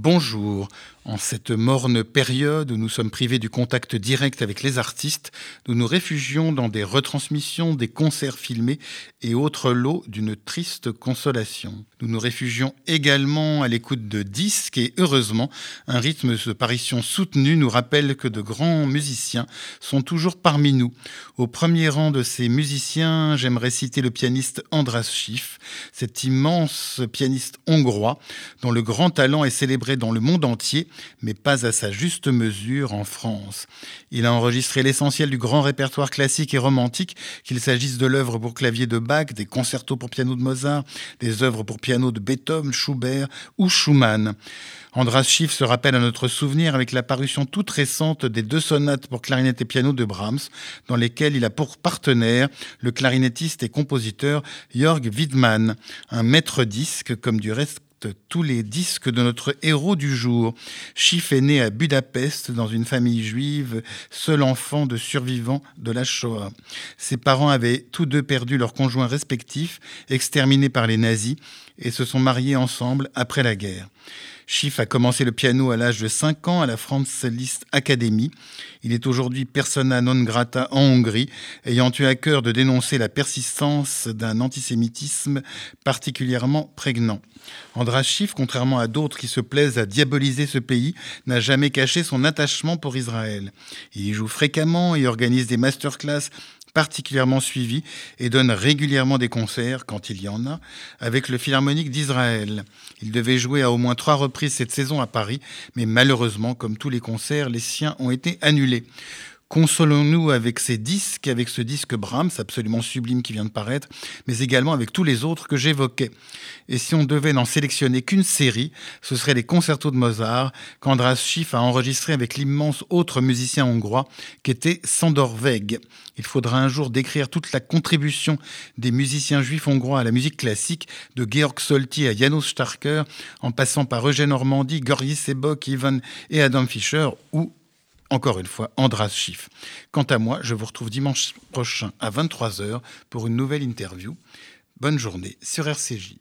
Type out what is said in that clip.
Bonjour. En cette morne période où nous sommes privés du contact direct avec les artistes, nous nous réfugions dans des retransmissions, des concerts filmés et autres lots d'une triste consolation. Nous nous réfugions également à l'écoute de disques et heureusement, un rythme de parution soutenu nous rappelle que de grands musiciens sont toujours parmi nous. Au premier rang de ces musiciens, j'aimerais citer le pianiste Andras Schiff, cet immense pianiste hongrois dont le grand talent est célébré dans le monde entier mais pas à sa juste mesure en France. Il a enregistré l'essentiel du grand répertoire classique et romantique, qu'il s'agisse de l'œuvre pour clavier de Bach, des concertos pour piano de Mozart, des œuvres pour piano de Beethoven, Schubert ou Schumann. Andras Schiff se rappelle à notre souvenir avec la parution toute récente des deux sonates pour clarinette et piano de Brahms, dans lesquelles il a pour partenaire le clarinettiste et compositeur Jörg Widmann, un maître disque comme du reste tous les disques de notre héros du jour. Schiff est né à Budapest dans une famille juive, seul enfant de survivants de la Shoah. Ses parents avaient tous deux perdu leurs conjoints respectifs, exterminés par les nazis, et se sont mariés ensemble après la guerre. Schiff a commencé le piano à l'âge de 5 ans à la France Liszt Academy. Il est aujourd'hui persona non grata en Hongrie, ayant eu à cœur de dénoncer la persistance d'un antisémitisme particulièrement prégnant. Andras Schiff, contrairement à d'autres qui se plaisent à diaboliser ce pays, n'a jamais caché son attachement pour Israël. Il y joue fréquemment et organise des masterclass particulièrement suivi et donne régulièrement des concerts, quand il y en a, avec le Philharmonique d'Israël. Il devait jouer à au moins trois reprises cette saison à Paris, mais malheureusement, comme tous les concerts, les siens ont été annulés. Consolons-nous avec ces disques, avec ce disque Brahms absolument sublime qui vient de paraître, mais également avec tous les autres que j'évoquais. Et si on devait n'en sélectionner qu'une série, ce serait les concertos de Mozart, qu'Andras Schiff a enregistré avec l'immense autre musicien hongrois qu'était Sandor Weg. Il faudra un jour décrire toute la contribution des musiciens juifs hongrois à la musique classique, de Georg Solti à Janos Starker, en passant par Eugène Normandie, Goris Sebok, Ivan et Adam Fischer, ou encore une fois, Andras Schiff. Quant à moi, je vous retrouve dimanche prochain à 23h pour une nouvelle interview. Bonne journée sur RCJ.